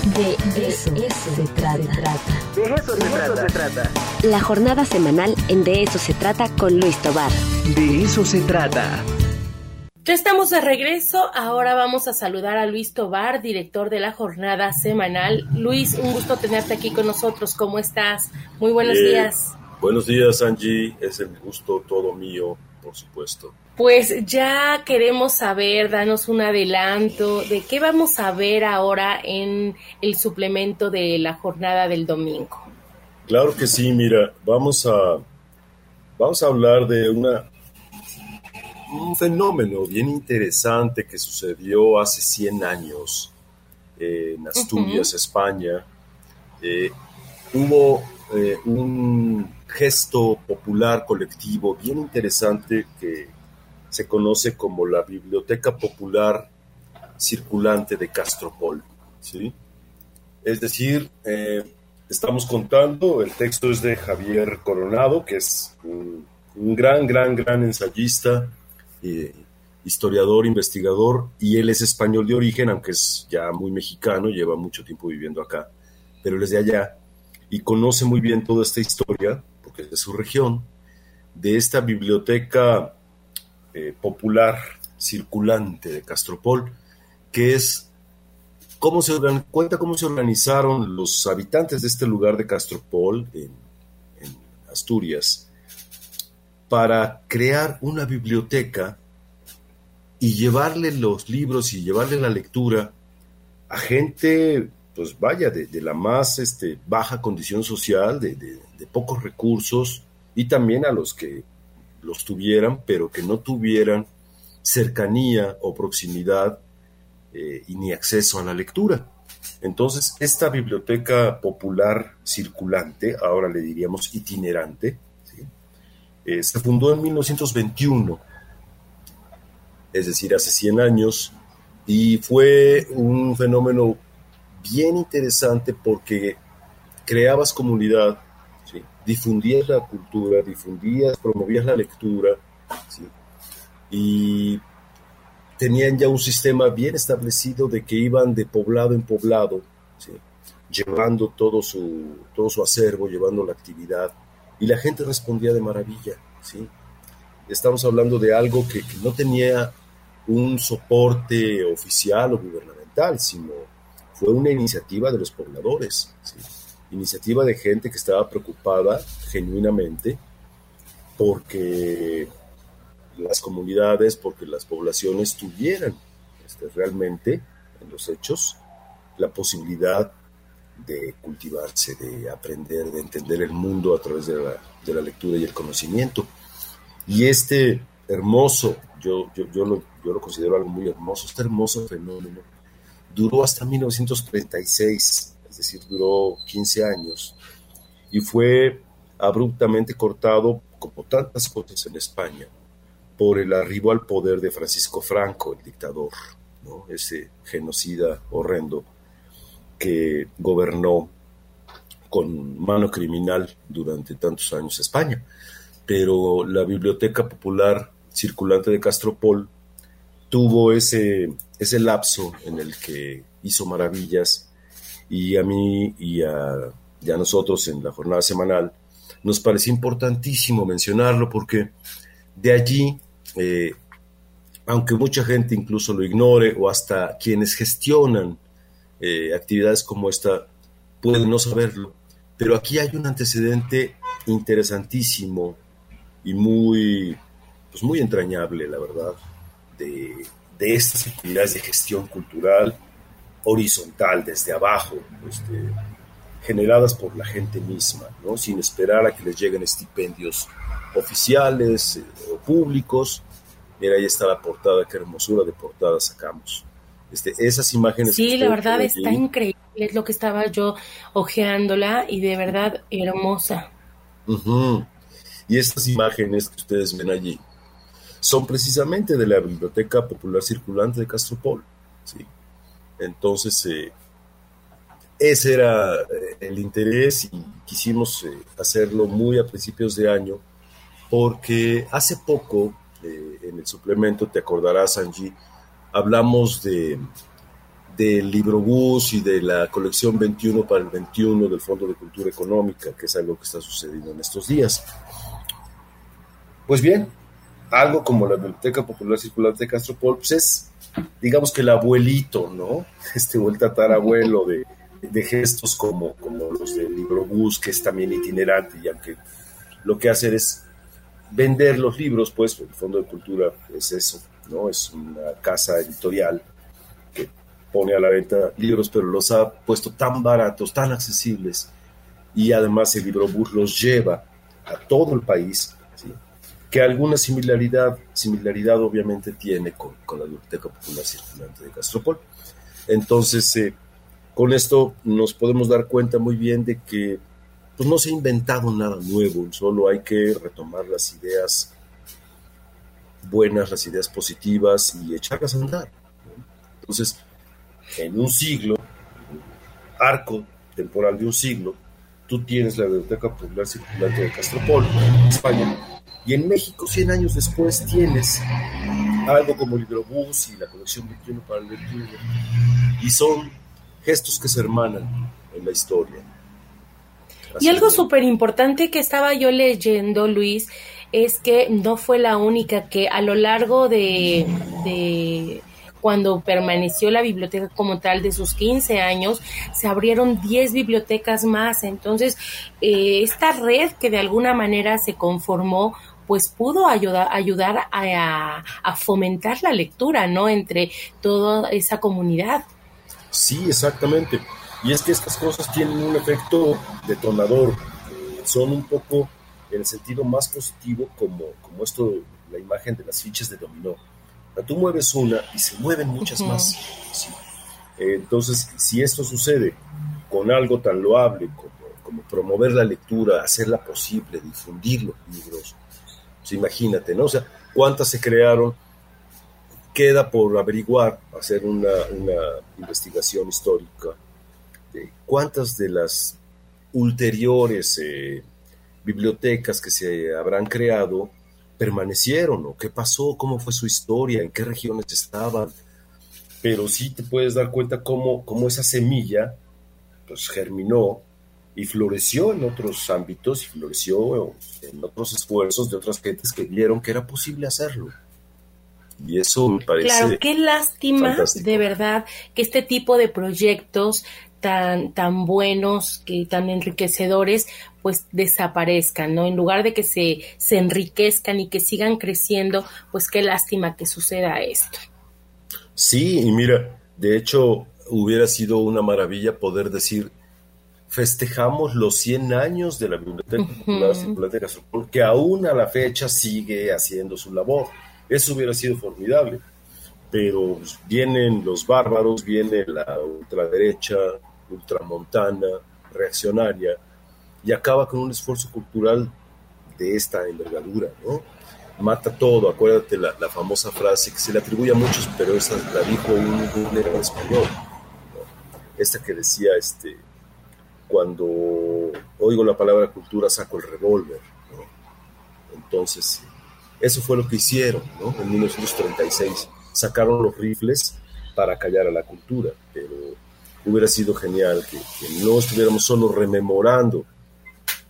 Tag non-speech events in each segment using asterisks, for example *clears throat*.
De eso, se, trata. De eso, se, trata. La jornada semanal en De eso se trata con Luis Tobar. De eso se trata. Ya estamos de regreso. Ahora vamos a saludar a Luis Tobar, director de la jornada semanal. Luis, un gusto tenerte aquí con nosotros. ¿Cómo estás? Muy buenos días. Buenos días, Angie. Es el gusto todo mío, por supuesto. Pues ya queremos saber, danos un adelanto de qué vamos a ver ahora en el suplemento de la jornada del domingo. Claro que sí, mira, vamos a, vamos a hablar de una, un fenómeno bien interesante que sucedió hace 100 años en Asturias, España. Eh, hubo eh, un gesto popular colectivo bien interesante que se conoce como la Biblioteca Popular Circulante de Castropol. ¿sí? Es decir, eh, estamos contando, el texto es de Javier Coronado, que es un, gran, gran, gran ensayista, eh, historiador, investigador, y él es español de origen, aunque es ya muy mexicano, lleva mucho tiempo viviendo acá, pero él es de allá y conoce muy bien toda esta historia, porque es de su región, de esta biblioteca eh, popular circulante de Castropol, que es cómo se cuenta cómo se organizaron los habitantes de este lugar de Castropol en, Asturias para crear una biblioteca y llevarle los libros y llevarle la lectura a gente, pues vaya, de, la más este, baja condición social, de, de, pocos recursos, y también a los que los tuvieran, pero que no tuvieran cercanía o proximidad eh, y ni acceso a la lectura. Entonces, esta biblioteca popular circulante, ahora le diríamos itinerante, eh, se fundó en 1921, es decir, hace 100 años, y fue un fenómeno bien interesante porque creabas comunidad, difundías la cultura, difundías, promovías la lectura, y tenían ya un sistema bien establecido de que iban de poblado en poblado, llevando todo su, todo su acervo, llevando la actividad, y la gente respondía de maravilla. ¿sí? Estamos hablando de algo que, no tenía un soporte oficial o gubernamental, sino fue una iniciativa de los pobladores iniciativa de gente que estaba preocupada genuinamente porque las comunidades, porque las poblaciones tuvieran este, realmente en los hechos la posibilidad de cultivarse, de aprender, de entender el mundo a través de la, de la lectura y el conocimiento. Y este hermoso, yo, yo, yo, lo, yo lo considero algo muy hermoso, este hermoso fenómeno duró hasta 1936 es decir, duró 15 años y fue abruptamente cortado, como tantas cosas en España, por el arribo al poder de Francisco Franco, el dictador, ese genocida horrendo que gobernó con mano criminal durante tantos años España. Pero la Biblioteca Popular Circulante de Castropol tuvo ese, ese lapso en el que hizo maravillas. Y a mí y a, nosotros en la jornada semanal, nos parece importantísimo mencionarlo porque de allí, eh, aunque mucha gente incluso lo ignore o hasta quienes gestionan eh, actividades como esta pueden no saberlo, pero aquí hay un antecedente interesantísimo y muy, pues muy entrañable, la verdad, de, de estas actividades de gestión cultural horizontal, desde abajo, este, generadas por la gente misma, ¿no? sin esperar a que les lleguen estipendios oficiales eh, o públicos. Mira, ahí está la portada, qué hermosura de portada sacamos. Este, esas imágenes. Sí, la verdad está increíble, es lo que estaba yo ojeándola y de verdad hermosa. Y estas imágenes que ustedes ven allí son precisamente de la Biblioteca Popular Circulante de Castropol. ¿sí? Entonces, eh, ese era eh, el interés y quisimos eh, hacerlo muy a principios de año porque hace poco en el suplemento, te acordarás Angie, hablamos de, del libro bus y de la colección 21 para el 21 del Fondo de Cultura Económica, que es algo que está sucediendo en estos días. Pues bien, algo como la Biblioteca Popular Circular de Castropol, pues es, digamos que el abuelito, ¿no? *laughs* Este o el tatarabuelo de, de gestos como, como los del libro bus, que es también itinerante, y aunque lo que hace es vender los libros, pues el Fondo de Cultura es eso, ¿no? Es una casa editorial que pone a la venta libros, pero los ha puesto tan baratos, tan accesibles, y además el libro bus los lleva a todo el país. Que alguna similaridad, similaridad obviamente tiene con, con la Biblioteca Popular Circulante de Castropol. Entonces, eh, con esto nos podemos dar cuenta muy bien de que pues, no se ha inventado nada nuevo, solo hay que retomar las ideas buenas, las ideas positivas y echarlas a andar. Entonces, en un siglo, arco temporal de un siglo, tú tienes la Biblioteca Popular Circulante de Castropol, España, y en México, 100 años después, tienes algo como Librobús y la colección 21 para el 21. Y son gestos que se hermanan en la historia. Y algo súper importante que estaba yo leyendo, Luis, es que no fue la única que a lo largo de cuando permaneció la biblioteca como tal de sus 15 años, se abrieron 10 bibliotecas más. Entonces, eh, esta red que de alguna manera se conformó, pues pudo ayudar, a, fomentar la lectura, ¿no? Entre toda esa comunidad. Sí, exactamente. Y es que estas cosas tienen un efecto detonador. Son un poco en el sentido más positivo como, como esto, la imagen de las fichas de dominó. Tú mueves una y se mueven muchas uh -huh. más. ¿sí? Entonces, si esto sucede con algo tan loable como, como, promover la lectura, hacerla posible, difundir los libros, pues imagínate, ¿no? O sea, ¿cuántas se crearon? Queda por averiguar, hacer una, una investigación histórica de cuántas de las ulteriores eh, bibliotecas que se habrán creado permanecieron o qué pasó, cómo fue su historia, en qué regiones estaban. Pero sí te puedes dar cuenta cómo, cómo esa semilla pues germinó y floreció en otros ámbitos y floreció en otros esfuerzos de otras gentes que vieron que era posible hacerlo. Y eso me parece. Claro, qué lástima, fantástico. de verdad, que este tipo de proyectos tan, tan buenos, que tan enriquecedores, pues desaparezcan, ¿no? En lugar de que se, se enriquezcan y que sigan creciendo, pues qué lástima que suceda esto. Sí, y mira, de hecho, hubiera sido una maravilla poder decir, festejamos los 100 años de la Biblioteca Popular uh -huh. que aún a la fecha sigue haciendo su labor. Eso hubiera sido formidable. Pero vienen los bárbaros, viene la ultraderecha, ultramontana, reaccionaria, y acaba con un esfuerzo cultural de esta envergadura, ¿no? Mata todo, acuérdate la, famosa frase que se le atribuye a muchos, pero esa la dijo un, en español, ¿no? esta que decía, este, cuando oigo la palabra cultura saco el revólver, ¿no? Entonces, eso fue lo que hicieron, ¿no? En 1936 sacaron los rifles para callar a la cultura, pero hubiera sido genial que, que no estuviéramos solo rememorando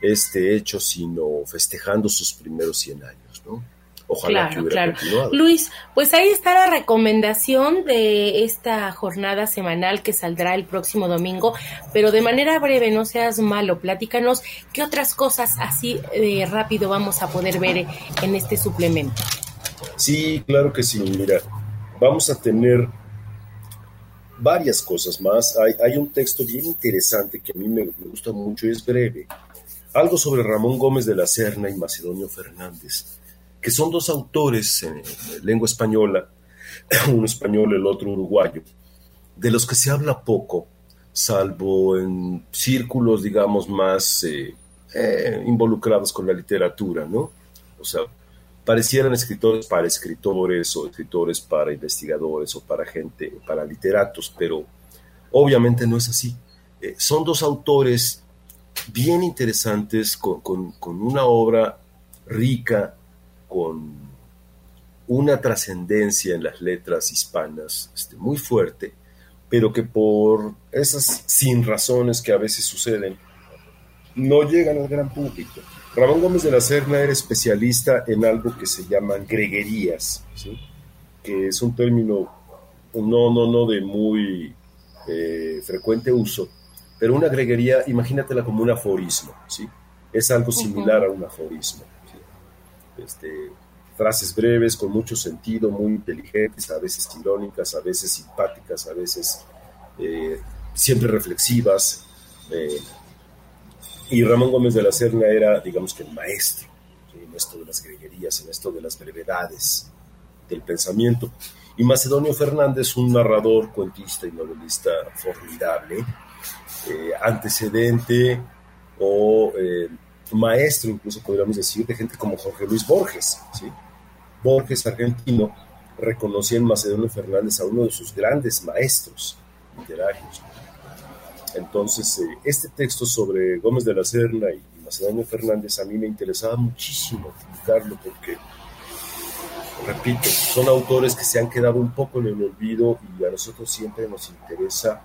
este hecho, sino festejando sus primeros 100 años, ¿no? Ojalá claro, que hubiera claro. continuado. Luis, pues ahí está la recomendación de esta jornada semanal que saldrá el próximo domingo, pero de manera breve, no seas malo, platícanos qué otras cosas así eh, rápido vamos a poder ver en este suplemento. Sí, claro que sí, mira, vamos a tener varias cosas más. Hay, un texto bien interesante que a mí me, me gusta mucho y es breve. Algo sobre Ramón Gómez de la Serna y Macedonio Fernández que son dos autores en lengua española, *clears throat* uno español, el otro uruguayo, de los que se habla poco, salvo en círculos, digamos, más eh, eh, involucrados con la literatura, ¿no? O sea, parecieran escritores para escritores o escritores para investigadores o para gente, para literatos, pero obviamente no es así. Eh, son dos autores bien interesantes con, con, una obra rica, con una trascendencia en las letras hispanas este, muy fuerte, pero que por esas sin razones que a veces suceden, no llegan al gran público. Ramón Gómez de la Serna era especialista en algo que se llaman greguerías, que es un término no, no, no de muy eh, frecuente uso, pero una greguería, imagínatela como un aforismo, ¿sí? Es algo similar a un aforismo. Este, frases breves, con mucho sentido, muy inteligentes, a veces irónicas, a veces simpáticas, a veces eh, siempre reflexivas. Eh, y Ramón Gómez de la Serna era, digamos que el maestro en esto de las greguerías, en esto de las brevedades del pensamiento. Y Macedonio Fernández, un narrador, cuentista y novelista formidable, eh, antecedente o maestro, incluso podríamos decir, de gente como Jorge Luis Borges. Borges, argentino, reconocía en Macedonio Fernández a uno de sus grandes maestros literarios. Entonces, eh, este texto sobre Gómez de la Serna y Macedonio Fernández a mí me interesaba muchísimo publicarlo porque, repito, son autores que se han quedado un poco en el olvido y a nosotros siempre nos interesa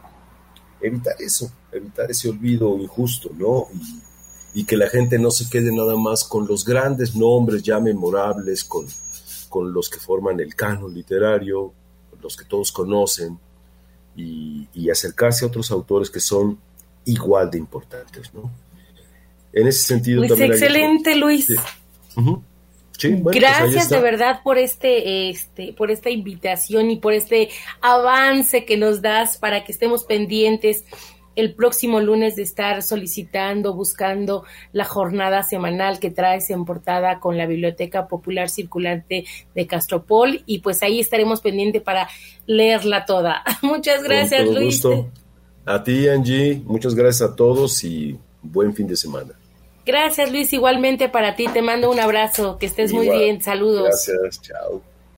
evitar eso, evitar ese olvido injusto, ¿no? Y, y que la gente no se quede nada más con los grandes nombres ya memorables, con con los que forman el canon literario, los que todos conocen, y, acercarse a otros autores que son igual de importantes, ¿no? En ese sentido pues excelente, Luis. Pues Gracias de verdad por este, este, por esta invitación y por este avance que nos das para que estemos pendientes el próximo lunes de estar solicitando, buscando la jornada semanal que traes en portada con la Biblioteca Popular Circulante de Castropol y pues ahí estaremos pendientes para leerla toda. *laughs* Muchas gracias, Luis. A ti, Angie, muchas gracias a todos y buen fin de semana. Gracias, Luis, igualmente para ti. Te mando un abrazo, que estés muy bien. Saludos. Gracias, chao.